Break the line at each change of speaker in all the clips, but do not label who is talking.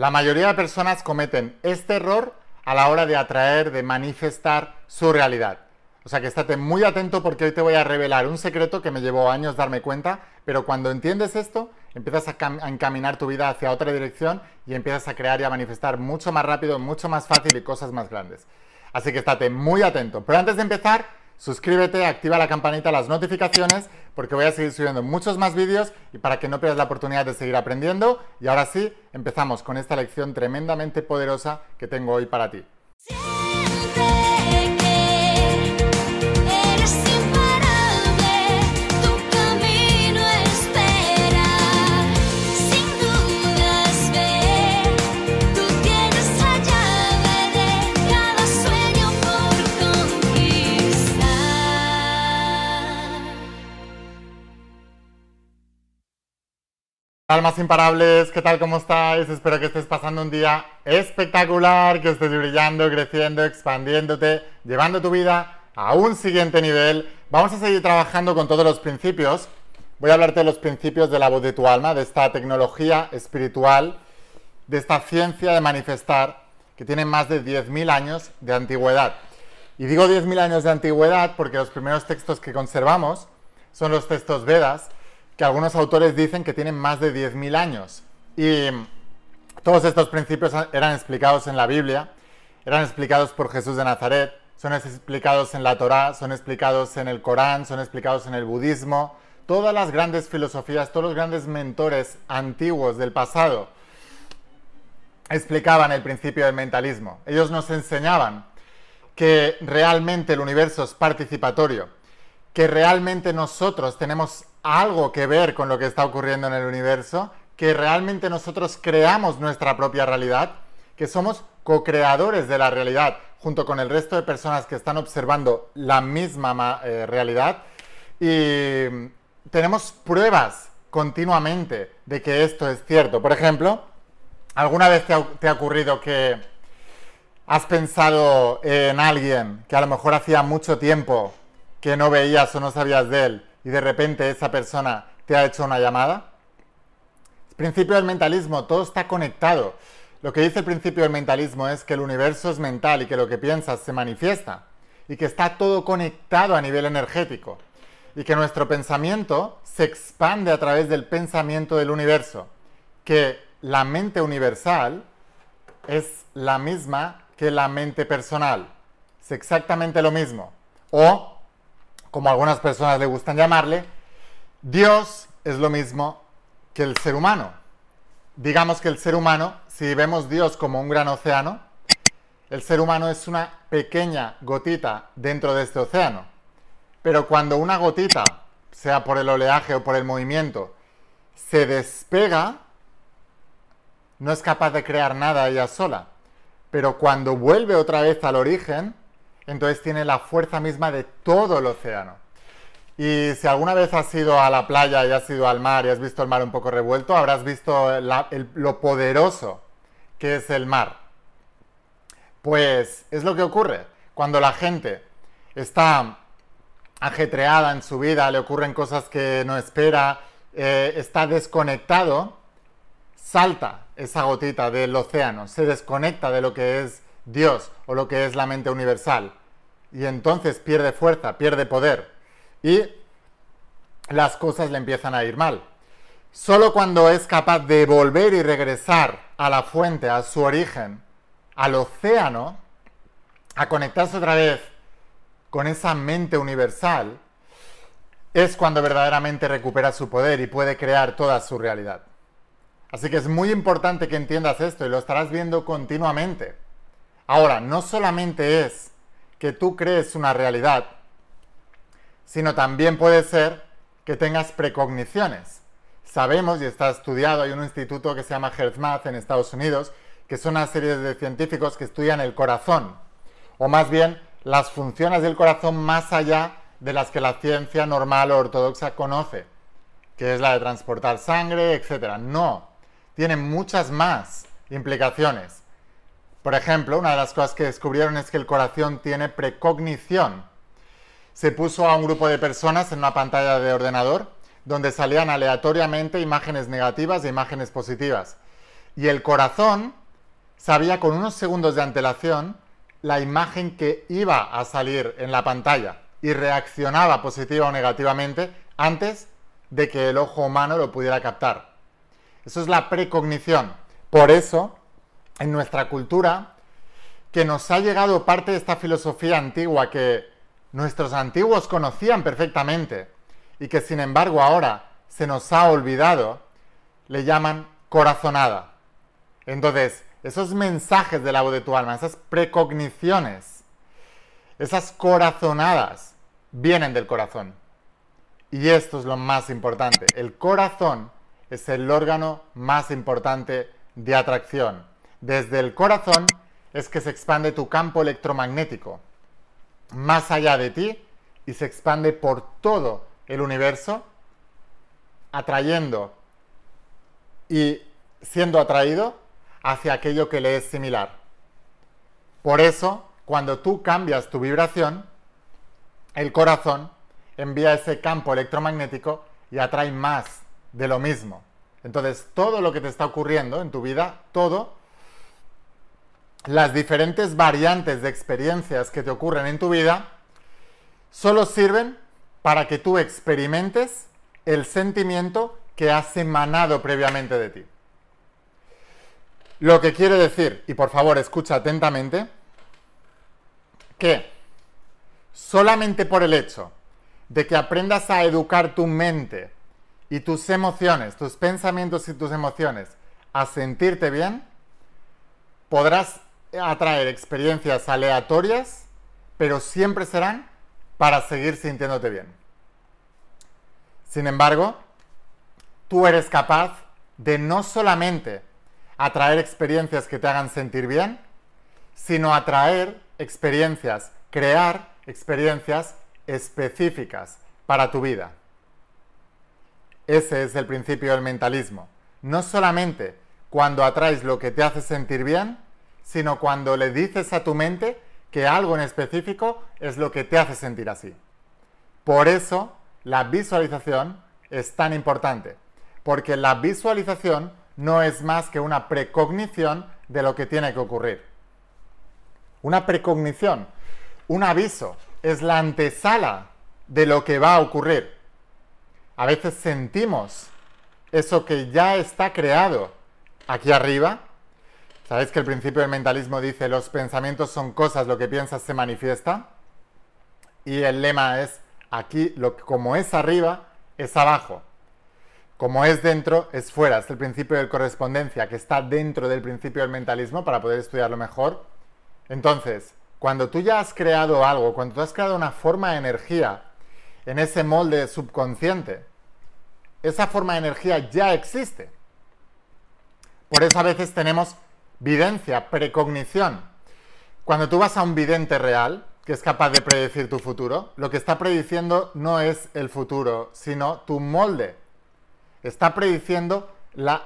La mayoría de personas cometen este error a la hora de atraer, de manifestar su realidad. O sea que estate muy atento porque hoy te voy a revelar un secreto que me llevó años darme cuenta, pero cuando entiendes esto, empiezas a, a, encaminar tu vida hacia otra dirección y empiezas a crear y a manifestar mucho más rápido, mucho más fácil y cosas más grandes. Así que estate muy atento. Pero antes de empezar, suscríbete, activa la campanita, las notificaciones, porque voy a seguir subiendo muchos más vídeos y para que no pierdas la oportunidad de seguir aprendiendo. Y ahora sí, empezamos con esta lección tremendamente poderosa que tengo hoy para ti. Almas imparables, ¿qué tal? ¿Cómo estáis? Espero que estés pasando un día espectacular, que estés brillando, creciendo, expandiéndote, llevando tu vida a un siguiente nivel. Vamos a seguir trabajando con todos los principios. Voy a hablarte de los principios de la voz de tu alma, de esta tecnología espiritual, de esta ciencia de manifestar, que tiene más de 10.000 años de antigüedad. Y digo 10.000 años de antigüedad porque los primeros textos que conservamos son los textos Vedas, que algunos autores dicen que tienen más de 10.000 años. Y todos estos principios eran explicados en la Biblia, eran explicados por Jesús de Nazaret, son explicados en la Torá, son explicados en el Corán, son explicados en el budismo. Todas las grandes filosofías, todos los grandes mentores antiguos del pasado explicaban el principio del mentalismo. Ellos nos enseñaban que realmente el universo es participatorio, que realmente nosotros tenemos algo que ver con lo que está ocurriendo en el universo, que realmente nosotros creamos nuestra propia realidad, que somos co-creadores de la realidad junto con el resto de personas que están observando la misma eh, realidad y tenemos pruebas continuamente de que esto es cierto. Por ejemplo, ¿alguna vez te ha, te ha ocurrido que has pensado en alguien que a lo mejor hacía mucho tiempo que no veías o no sabías de él y de repente esa persona te ha hecho una llamada? El principio del mentalismo, todo está conectado. Lo que dice el principio del mentalismo es que el universo es mental y que lo que piensas se manifiesta y que está todo conectado a nivel energético y que nuestro pensamiento se expande a través del pensamiento del universo, que la mente universal es la misma que la mente personal, es exactamente lo mismo. O como algunas personas le gustan llamarle, Dios es lo mismo que el ser humano. Digamos que el ser humano, si vemos Dios como un gran océano, el ser humano es una pequeña gotita dentro de este océano. Pero cuando una gotita, sea por el oleaje o por el movimiento, se despega, no es capaz de crear nada ella sola. Pero cuando vuelve otra vez al origen, entonces tiene la fuerza misma de todo el océano. Y si alguna vez has ido a la playa y has ido al mar y has visto el mar un poco revuelto, habrás visto lo poderoso que es el mar. Pues es lo que ocurre. Cuando la gente está ajetreada en su vida, le ocurren cosas que no espera, eh, está desconectado, salta esa gotita del océano, se desconecta de lo que es Dios o lo que es la mente universal. Y entonces pierde fuerza, pierde poder. Y las cosas le empiezan a ir mal. Solo cuando es capaz de volver y regresar a la fuente, a su origen, al océano, a conectarse otra vez con esa mente universal, es cuando verdaderamente recupera su poder y puede crear toda su realidad. Así que es muy importante que entiendas esto y lo estarás viendo continuamente. Ahora, no solamente es que tú crees una realidad, sino también puede ser que tengas precogniciones. Sabemos, y está estudiado, hay un instituto que se llama HealthMath en Estados Unidos, que son una serie de científicos que estudian el corazón, o más bien las funciones del corazón más allá de las que la ciencia normal o ortodoxa conoce, que es la de transportar sangre, etc. No, tiene muchas más implicaciones. Por ejemplo, una de las cosas que descubrieron es que el corazón tiene precognición. Se puso a un grupo de personas en una pantalla de ordenador donde salían aleatoriamente imágenes negativas e imágenes positivas. Y el corazón sabía con unos segundos de antelación la imagen que iba a salir en la pantalla y reaccionaba positiva o negativamente antes de que el ojo humano lo pudiera captar. Eso es la precognición. Por eso, en nuestra cultura, que nos ha llegado parte de esta filosofía antigua que nuestros antiguos conocían perfectamente y que sin embargo ahora se nos ha olvidado, le llaman corazonada. Entonces, esos mensajes de la voz de tu alma, esas precogniciones, esas corazonadas, vienen del corazón. Y esto es lo más importante. El corazón es el órgano más importante de atracción. Desde el corazón es que se expande tu campo electromagnético más allá de ti y se expande por todo el universo, atrayendo y siendo atraído hacia aquello que le es similar. Por eso, cuando tú cambias tu vibración, el corazón envía ese campo electromagnético y atrae más de lo mismo. Entonces, todo lo que te está ocurriendo en tu vida, todo, las diferentes variantes de experiencias que te ocurren en tu vida, solo sirven para que tú experimentes el sentimiento que has emanado previamente de ti. Lo que quiere decir, y por favor escucha atentamente, que solamente por el hecho de que aprendas a educar tu mente y tus emociones, tus pensamientos y tus emociones a sentirte bien, podrás atraer experiencias aleatorias, pero siempre serán para seguir sintiéndote bien. Sin embargo, tú eres capaz de no solamente atraer experiencias que te hagan sentir bien, sino atraer experiencias, crear experiencias específicas para tu vida. Ese es el principio del mentalismo. No solamente cuando atraes lo que te hace sentir bien, sino cuando le dices a tu mente que algo en específico es lo que te hace sentir así. Por eso la visualización es tan importante, porque la visualización no es más que una precognición de lo que tiene que ocurrir. Una precognición, un aviso, es la antesala de lo que va a ocurrir. A veces sentimos eso que ya está creado aquí arriba. Sabéis que el principio del mentalismo dice los pensamientos son cosas, lo que piensas se manifiesta. Y el lema es aquí, lo, como es arriba, es abajo. Como es dentro, es fuera. Es el principio de correspondencia que está dentro del principio del mentalismo para poder estudiarlo mejor. Entonces, cuando tú ya has creado algo, cuando tú has creado una forma de energía en ese molde subconsciente, esa forma de energía ya existe. Por eso a veces tenemos videncia, precognición. Cuando tú vas a un vidente real, que es capaz de predecir tu futuro, lo que está prediciendo no es el futuro, sino tu molde está prediciendo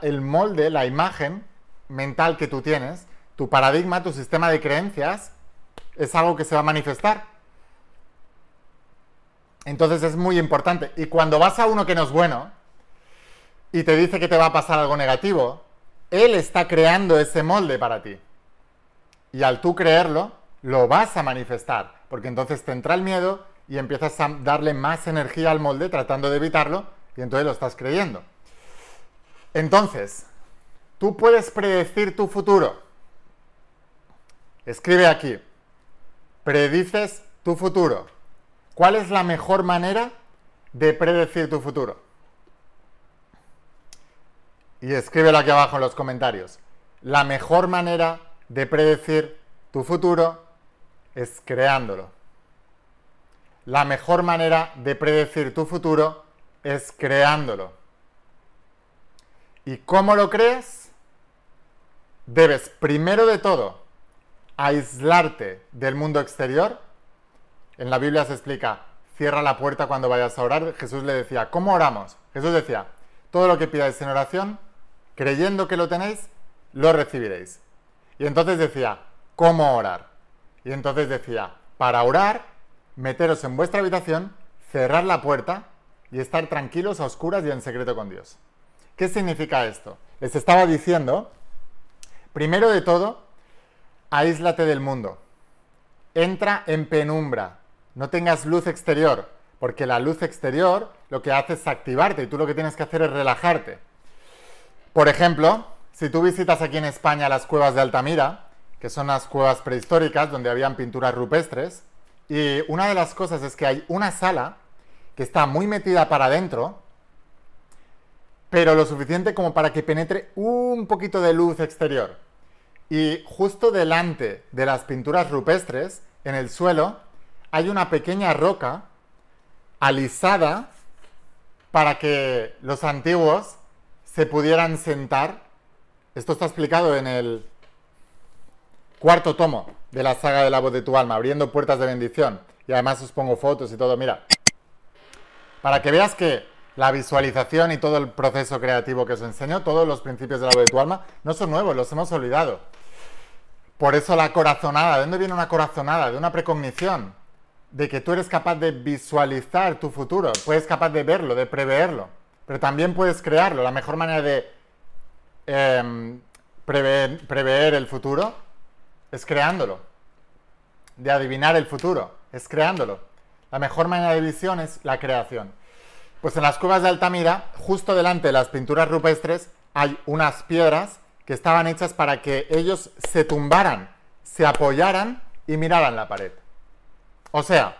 el molde, la imagen mental que tú tienes, tu paradigma, tu sistema de creencias, es algo que se va a manifestar. Entonces es muy importante. Y cuando vas a uno que no es bueno y te dice que te va a pasar algo negativo, él está creando ese molde para ti. Y al tú creerlo, lo vas a manifestar. Porque entonces te entra el miedo y empiezas a darle más energía al molde tratando de evitarlo y entonces lo estás creyendo. Entonces, tú puedes predecir tu futuro. Escribe aquí, predices tu futuro. ¿Cuál es la mejor manera de predecir tu futuro? Y escríbelo aquí abajo en los comentarios. La mejor manera de predecir tu futuro es creándolo. La mejor manera de predecir tu futuro es creándolo. ¿Y cómo lo crees? Debes, primero de todo, aislarte del mundo exterior. En la Biblia se explica, cierra la puerta cuando vayas a orar. Jesús le decía, ¿cómo oramos? Jesús decía, todo lo que pidáis en oración, creyendo que lo tenéis, lo recibiréis. Y entonces decía, ¿cómo orar? Y entonces decía, para orar, meteros en vuestra habitación, cerrar la puerta y estar tranquilos a oscuras y en secreto con Dios. ¿Qué significa esto? Les estaba diciendo Primero de todo, aíslate del mundo. Entra en penumbra. No tengas luz exterior, porque la luz exterior lo que hace es activarte y tú lo que tienes que hacer es relajarte. Por ejemplo, si tú visitas aquí en España las cuevas de Altamira, que son las cuevas prehistóricas donde habían pinturas rupestres, y una de las cosas es que hay una sala que está muy metida para adentro, pero lo suficiente como para que penetre un poquito de luz exterior. Y justo delante de las pinturas rupestres, en el suelo, hay una pequeña roca alisada para que los antiguos se pudieran sentar. Esto está explicado en el cuarto tomo de la saga de la voz de tu alma, abriendo puertas de bendición. Y además os pongo fotos y todo, mira. Para que veas que la visualización y todo el proceso creativo que os enseño, todos los principios de la voz de tu alma, no son nuevos, los hemos olvidado. Por eso la corazonada, ¿de dónde viene una corazonada? De una precognición, de que tú eres capaz de visualizar tu futuro, puedes capaz de verlo, de preverlo, pero también puedes crearlo. La mejor manera de em, prever el futuro es creándolo. De adivinar el futuro, es creándolo. La mejor manera de visión es la creación. Pues en las cuevas de Altamira, justo delante de las pinturas rupestres, hay unas piedras que estaban hechas para que ellos se tumbaran, se apoyaran y miraran la pared. O sea,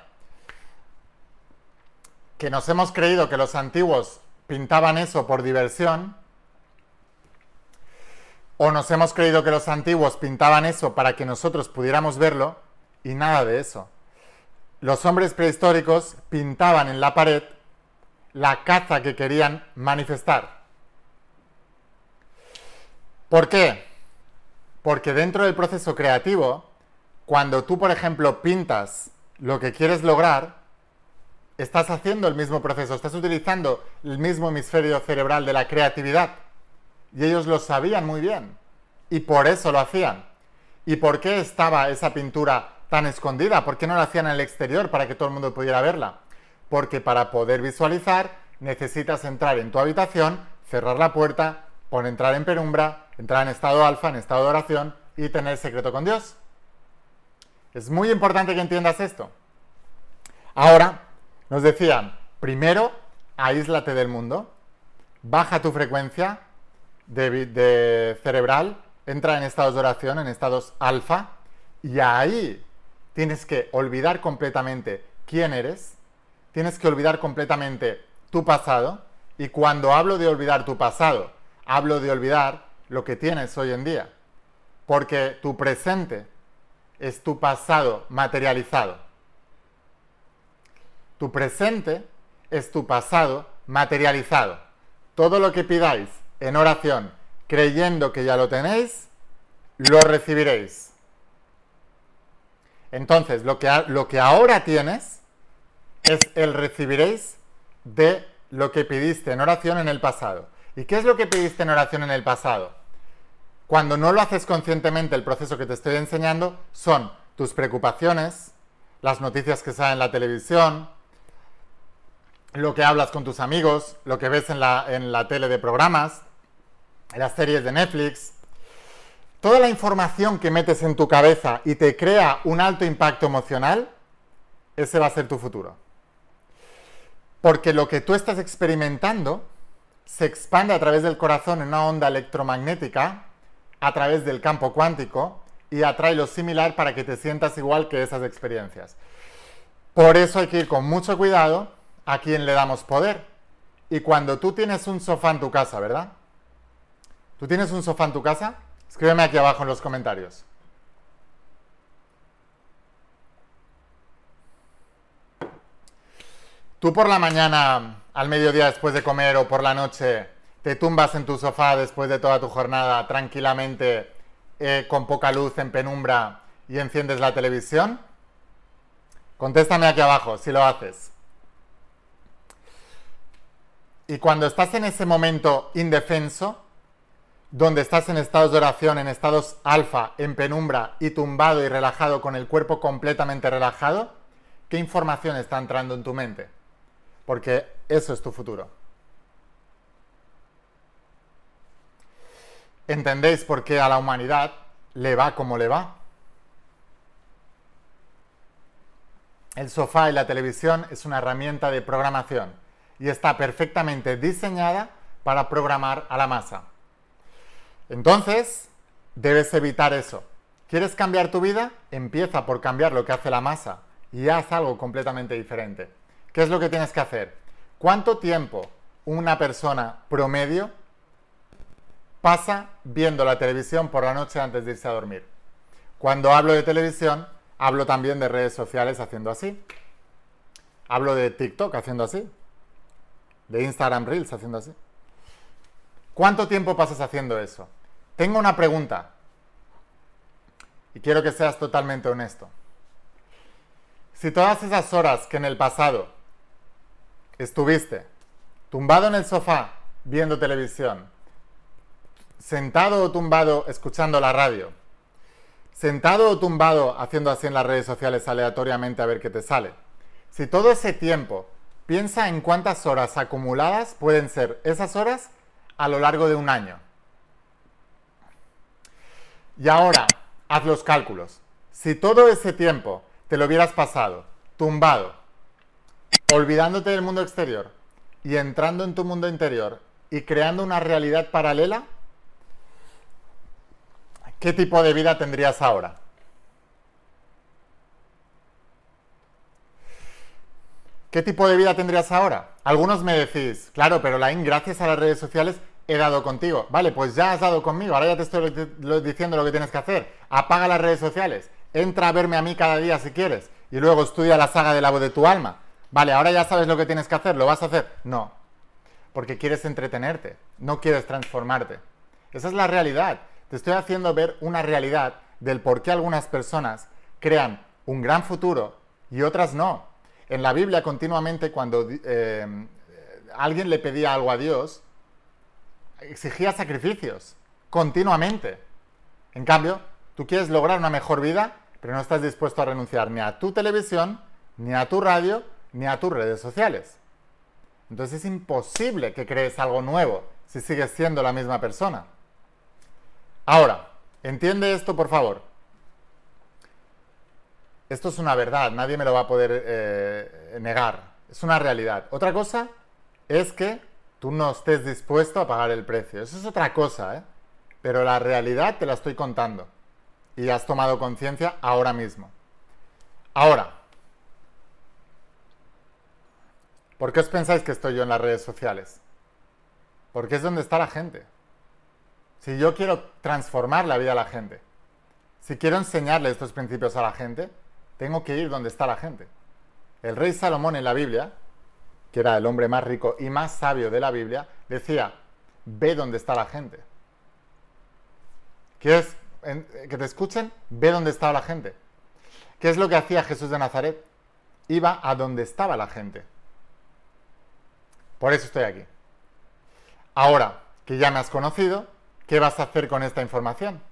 que nos hemos creído que los antiguos pintaban eso por diversión, o nos hemos creído que los antiguos pintaban eso para que nosotros pudiéramos verlo y nada de eso. Los hombres prehistóricos pintaban en la pared la caza que querían manifestar. ¿Por qué? Porque dentro del proceso creativo, cuando tú, por ejemplo, pintas lo que quieres lograr, estás haciendo el mismo proceso, estás utilizando el mismo hemisferio cerebral de la creatividad. Y ellos lo sabían muy bien. Y por eso lo hacían. ¿Y por qué estaba esa pintura tan escondida? ¿Por qué no la hacían en el exterior para que todo el mundo pudiera verla? Porque para poder visualizar necesitas entrar en tu habitación, cerrar la puerta, poner entrar en penumbra, entrar en estado alfa, en estado de oración y tener secreto con Dios. Es muy importante que entiendas esto. Ahora, nos decían, primero, aíslate del mundo, baja tu frecuencia, de, cerebral, entra en estados de oración, en estados alfa, y ahí tienes que olvidar completamente quién eres, tienes que olvidar completamente tu pasado, y cuando hablo de olvidar tu pasado, hablo de olvidar lo que tienes hoy en día, porque tu presente es tu pasado materializado. Tu presente es tu pasado materializado. Todo lo que pidáis en oración, creyendo que ya lo tenéis, lo recibiréis. Entonces, lo que, lo que ahora tienes es el recibiréis de lo que pidiste en oración en el pasado. ¿Y qué es lo que pidiste en oración en el pasado? Cuando no lo haces conscientemente, el proceso que te estoy enseñando son tus preocupaciones, las noticias que salen en la televisión, lo que hablas con tus amigos, lo que ves en la, en la tele de programas, las series de Netflix, toda la información que metes en tu cabeza y te crea un alto impacto emocional, ese va a ser tu futuro. Porque lo que tú estás experimentando se expande a través del corazón en una onda electromagnética, a través del campo cuántico, y atrae lo similar para que te sientas igual que esas experiencias. Por eso hay que ir con mucho cuidado a quien le damos poder. Y cuando tú tienes un sofá en tu casa, ¿verdad? ¿Tú tienes un sofá en tu casa? Escríbeme aquí abajo en los comentarios. Tú por la mañana, al mediodía después de comer o por la noche, te tumbas en tu sofá después de toda tu jornada tranquilamente, eh, con poca luz, en penumbra, y enciendes la televisión? Contéstame aquí abajo si lo haces. Y cuando estás en ese momento indefenso, donde estás en estados de oración, en estados alfa, en penumbra y tumbado y relajado con el cuerpo completamente relajado, ¿qué información está entrando en tu mente? Porque eso es tu futuro. ¿entendéis por qué a la humanidad le va como le va? El sofá y la televisión es una herramienta de programación y está perfectamente diseñada para programar a la masa. Entonces, debes evitar eso. ¿Quieres cambiar tu vida? Empieza por cambiar lo que hace la masa y haz algo completamente diferente. ¿Qué es lo que tienes que hacer? ¿Cuánto tiempo una persona promedio pasa viendo la televisión por la noche antes de irse a dormir? Cuando hablo de televisión, hablo también de redes sociales haciendo así. Hablo de TikTok haciendo así. De Instagram Reels haciendo así. ¿Cuánto tiempo pasas haciendo eso? Tengo una pregunta. Y quiero que seas totalmente honesto. Si todas esas horas que en el pasado estuviste tumbado en el sofá viendo televisión, sentado o tumbado escuchando la radio, sentado o tumbado haciendo así en las redes sociales aleatoriamente a ver qué te sale, si todo ese tiempo piensa en cuántas horas acumuladas pueden ser esas horas a lo largo de un año. Y ahora, haz los cálculos. Si todo ese tiempo te lo hubieras pasado tumbado, olvidándote del mundo exterior y entrando en tu mundo interior y creando una realidad paralela, ¿qué tipo de vida tendrías ahora? ¿Qué tipo de vida tendrías ahora? Algunos me decís, claro, pero Lain, gracias a las redes sociales he dado contigo. Vale, pues ya has dado conmigo, ahora ya te estoy diciendo lo que tienes que hacer. Apaga las redes sociales, entra a verme a mí cada día si quieres y luego estudia la saga de la voz de tu alma. Vale, ahora ya sabes lo que tienes que hacer, ¿lo vas a hacer? No, porque quieres entretenerte, no quieres transformarte. Esa es la realidad. Te estoy haciendo ver una realidad del por qué algunas personas crean un gran futuro y otras no. En la Biblia continuamente cuando eh, alguien le pedía algo a Dios, exigía sacrificios, continuamente. En cambio, tú quieres lograr una mejor vida, pero no estás dispuesto a renunciar ni a tu televisión, ni a tu radio, ni a tus redes sociales. Entonces es imposible que crees algo nuevo si sigues siendo la misma persona. Ahora, entiende esto por favor. Esto es una verdad, nadie me lo va a poder eh, negar. Es una realidad. Otra cosa es que tú no estés dispuesto a pagar el precio. Eso es otra cosa, ¿eh? Pero la realidad te la estoy contando. Y has tomado conciencia ahora mismo. Ahora, ¿por qué os pensáis que estoy yo en las redes sociales? Porque es donde está la gente. Si yo quiero transformar la vida de la gente, si quiero enseñarle estos principios a la gente, tengo que ir donde está la gente. El rey Salomón en la Biblia que era el hombre más rico y más sabio de la Biblia, decía, ve dónde está la gente. ¿Quieres que te escuchen? Ve dónde estaba la gente. ¿Qué es lo que hacía Jesús de Nazaret? Iba a donde estaba la gente. Por eso estoy aquí. Ahora que ya me has conocido, ¿qué vas a hacer con esta información?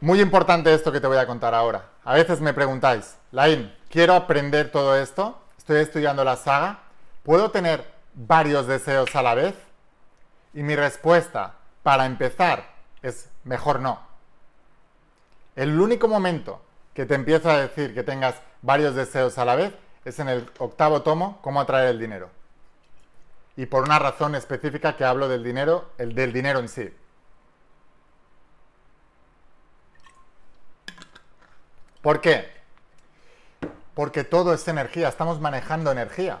Muy importante esto que te voy a contar ahora. A veces me preguntáis, Lain, quiero aprender todo esto, estoy estudiando la saga, ¿puedo tener varios deseos a la vez? Y mi respuesta, para empezar, es mejor no. El único momento que te empiezo a decir que tengas varios deseos a la vez es en el octavo tomo, cómo atraer el dinero. Y por una razón específica que hablo del dinero, el del dinero en sí. ¿Por qué? Porque todo es energía, estamos manejando energía.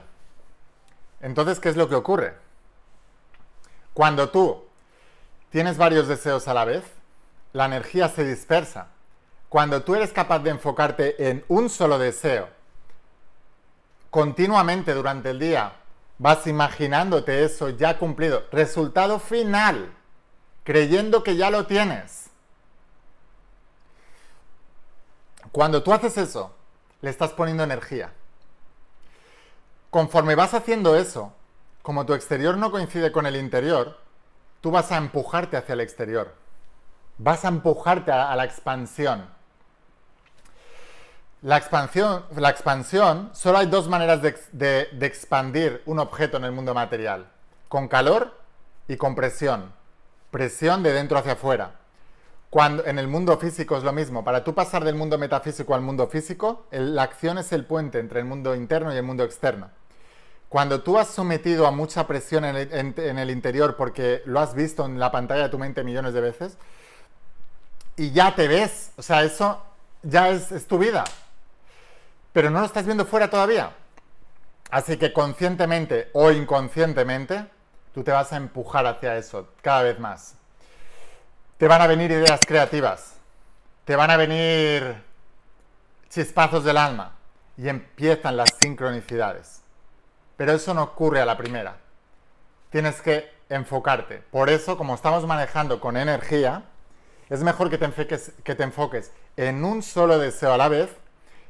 Entonces, ¿qué es lo que ocurre? Cuando tú tienes varios deseos a la vez, la energía se dispersa. Cuando tú eres capaz de enfocarte en un solo deseo, continuamente durante el día, vas imaginándote eso ya cumplido. Resultado final, creyendo que ya lo tienes. Cuando tú haces eso, le estás poniendo energía. Conforme vas haciendo eso, como tu exterior no coincide con el interior, tú vas a empujarte hacia el exterior. Vas a empujarte a, la expansión. La expansión, la expansión, solo hay dos maneras de expandir un objeto en el mundo material, con calor y con presión. presión de dentro hacia afuera. Cuando, en el mundo físico es lo mismo. Para tú pasar del mundo metafísico al mundo físico, la acción es el puente entre el mundo interno y el mundo externo. Cuando tú has sometido a mucha presión en el, interior porque lo has visto en la pantalla de tu mente millones de veces, y ya te ves, o sea, eso ya es, es tu vida, pero no lo estás viendo fuera todavía. Así que conscientemente o inconscientemente, tú te vas a empujar hacia eso cada vez más. Te van a venir ideas creativas, te van a venir chispazos del alma y empiezan las sincronicidades. Pero eso no ocurre a la primera. Tienes que enfocarte. Por eso, como estamos manejando con energía, es mejor que te, enfoques, en un solo deseo a la vez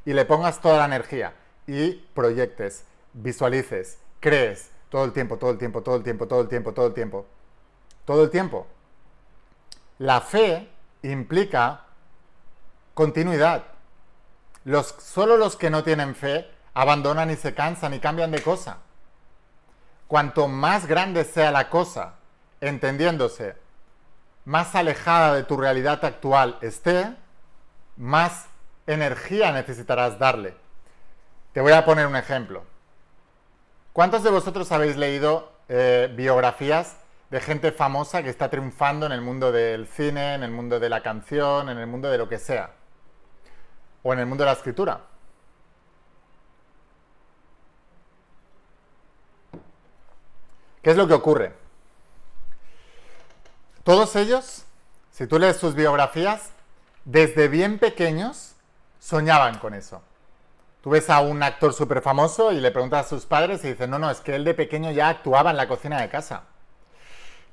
y le pongas toda la energía y proyectes, visualices, crees todo el tiempo, todo el tiempo, todo el tiempo, todo el tiempo, todo el tiempo. Todo el tiempo. La fe implica continuidad. Los, solo los que no tienen fe abandonan y se cansan y cambian de cosa. Cuanto más grande sea la cosa, entendiéndose, más alejada de tu realidad actual esté, más energía necesitarás darle. Te voy a poner un ejemplo. ¿Cuántos de vosotros habéis leído eh, biografías de gente famosa que está triunfando en el mundo del cine, en el mundo de la canción, en el mundo de lo que sea? O en el mundo de la escritura. ¿Qué es lo que ocurre? Todos ellos, si tú lees sus biografías, desde bien pequeños soñaban con eso. Tú ves a un actor súper famoso y le preguntas a sus padres y dicen, no, no, es que él de pequeño ya actuaba en la cocina de casa.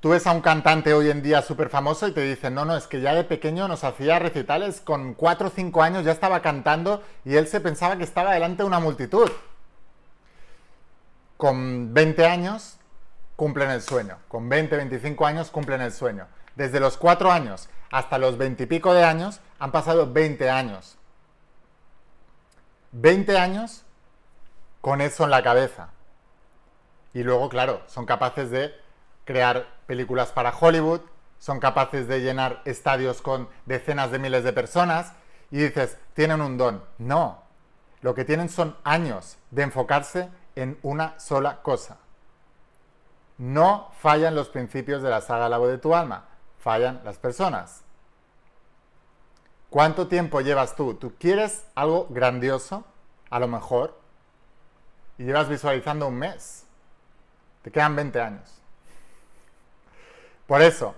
Tú ves a un cantante hoy en día súper famoso y te dicen, no, no, es que ya de pequeño nos hacía recitales, con 4 o 5 años ya estaba cantando y él se pensaba que estaba delante de una multitud. Con 20 años cumplen el sueño, con 20, 25 años cumplen el sueño. Desde los 4 años hasta los 20 y pico de años han pasado 20 años. 20 años con eso en la cabeza. Y luego, claro, son capaces de crear películas para Hollywood, son capaces de llenar estadios con decenas de miles de personas y dices, tienen un don. No, lo que tienen son años de enfocarse en una sola cosa. No fallan los principios de la saga La voz de tu alma, fallan las personas. ¿Cuánto tiempo llevas tú? ¿Tú quieres algo grandioso? A lo mejor. Y llevas visualizando un mes. Te quedan 20 años. Por eso,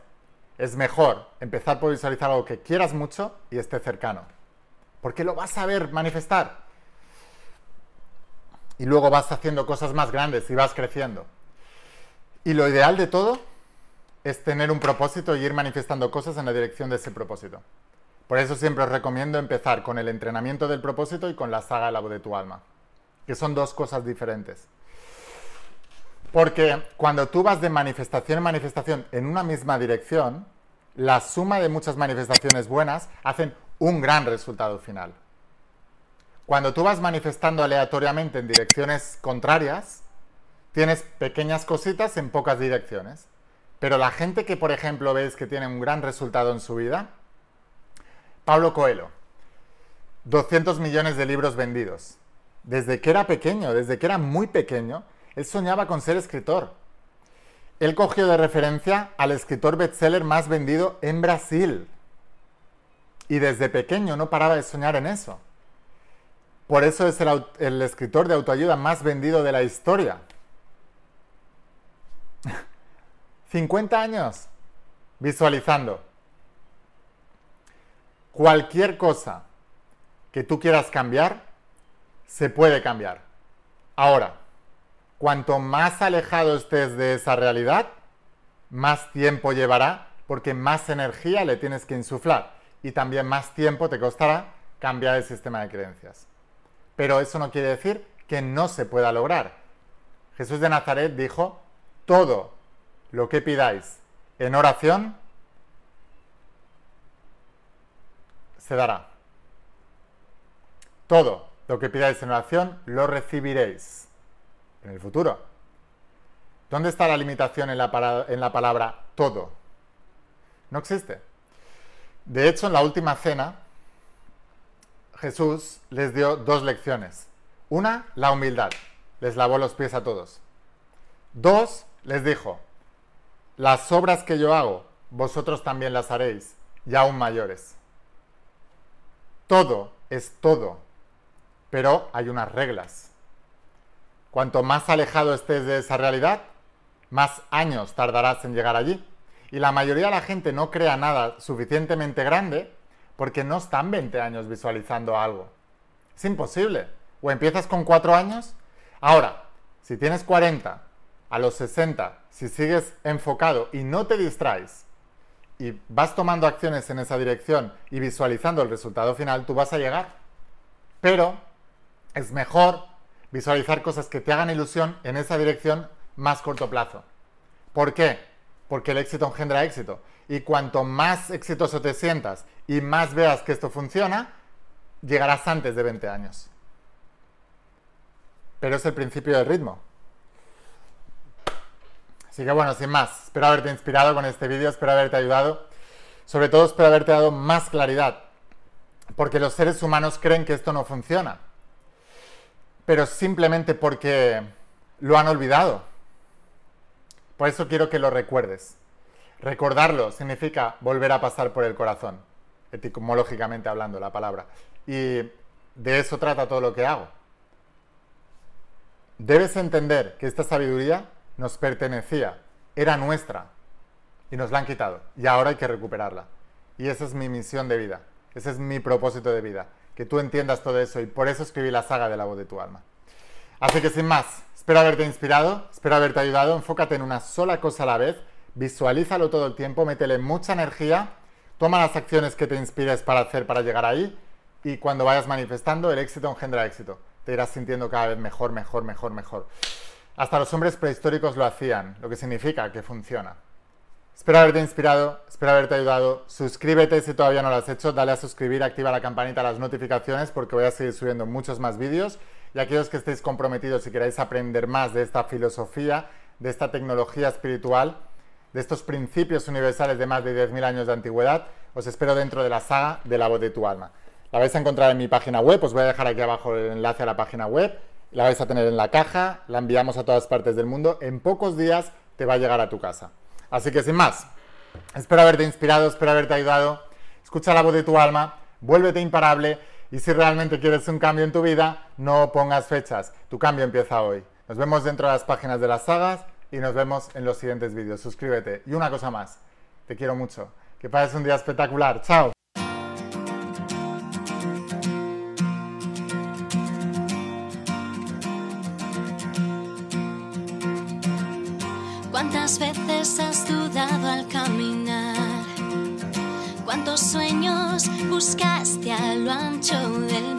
es mejor empezar por visualizar algo que quieras mucho y esté cercano. Porque lo vas a ver manifestar. Y luego vas haciendo cosas más grandes y vas creciendo. Y lo ideal de todo es tener un propósito y ir manifestando cosas en la dirección de ese propósito. Por eso siempre os recomiendo empezar con el entrenamiento del propósito y con la saga La voz de tu alma, que son dos cosas diferentes. Porque cuando tú vas de manifestación en manifestación en una misma dirección, la suma de muchas manifestaciones buenas hacen un gran resultado final. Cuando tú vas manifestando aleatoriamente en direcciones contrarias, tienes pequeñas cositas en pocas direcciones. Pero la gente que, por ejemplo, ves que tiene un gran resultado en su vida, Pablo Coelho, 200 millones de libros vendidos. Desde que era pequeño, desde que era muy pequeño, él soñaba con ser escritor. Él cogió de referencia al escritor bestseller más vendido en Brasil. Y desde pequeño no paraba de soñar en eso. Por eso es el, escritor de autoayuda más vendido de la historia. 50 años visualizando. Cualquier cosa que tú quieras cambiar, se puede cambiar. Ahora, cuanto más alejado estés de esa realidad, más tiempo llevará porque más energía le tienes que insuflar y también más tiempo te costará cambiar el sistema de creencias. Pero eso no quiere decir que no se pueda lograr. Jesús de Nazaret dijo, todo lo que pidáis en oración, se dará. Todo lo que pidáis en oración, lo recibiréis en el futuro. ¿Dónde está la limitación en la, palabra todo? No existe. De hecho, en la última cena, Jesús les dio dos lecciones. Una, la humildad. Les lavó los pies a todos. Dos, les dijo, las obras que yo hago, vosotros también las haréis, y aún mayores. Todo es todo, pero hay unas reglas. Cuanto más alejado estés de esa realidad, más años tardarás en llegar allí. Y la mayoría de la gente no crea nada suficientemente grande porque no están 20 años visualizando algo. Es imposible. O empiezas con 4 años. Ahora, si tienes 40, a los 60, si sigues enfocado y no te distraes y vas tomando acciones en esa dirección y visualizando el resultado final, tú vas a llegar. Pero es mejor visualizar cosas que te hagan ilusión en esa dirección más corto plazo. ¿Por qué? Porque el éxito engendra éxito. Y cuanto más exitoso te sientas y más veas que esto funciona, llegarás antes de 20 años. Pero es el principio del ritmo. Así que bueno, sin más, espero haberte inspirado con este vídeo, espero haberte ayudado. Sobre todo espero haberte dado más claridad. Porque los seres humanos creen que esto no funciona. Pero simplemente porque lo han olvidado. Por eso quiero que lo recuerdes. Recordarlo significa volver a pasar por el corazón, etimológicamente hablando la palabra. Y de eso trata todo lo que hago. Debes entender que esta sabiduría nos pertenecía, era nuestra, y nos la han quitado. Y ahora hay que recuperarla. Y esa es mi misión de vida, ese es mi propósito de vida, que tú entiendas todo eso, y por eso escribí la saga de la voz de tu alma. Así que sin más, Espero haberte inspirado, espero haberte ayudado. Enfócate en una sola cosa a la vez, visualízalo todo el tiempo, métele mucha energía, toma las acciones que te inspires para hacer para llegar ahí y cuando vayas manifestando, el éxito engendra éxito. Te irás sintiendo cada vez mejor, mejor, mejor, mejor. Hasta los hombres prehistóricos lo hacían, lo que significa que funciona. Espero haberte inspirado, espero haberte ayudado. Suscríbete si todavía no lo has hecho, dale a suscribir, activa la campanita, las notificaciones porque voy a seguir subiendo muchos más vídeos y aquellos que estéis comprometidos y queráis aprender más de esta filosofía, de esta tecnología espiritual, de estos principios universales de más de 10.000 años de antigüedad, os espero dentro de la saga de la voz de tu alma. La vais a encontrar en mi página web, os voy a dejar aquí abajo el enlace a la página web, la vais a tener en la caja, la enviamos a todas partes del mundo, en pocos días te va a llegar a tu casa. Así que sin más, espero haberte inspirado, espero haberte ayudado, escucha la voz de tu alma, vuélvete imparable y si realmente quieres un cambio en tu vida, no pongas fechas. Tu cambio empieza hoy. Nos vemos dentro de las páginas de las sagas y nos vemos en los siguientes vídeos. Suscríbete. Y una cosa más. Te quiero mucho. Que pases un día espectacular. Chao.
¿Cuántas veces buscaste a lo ancho del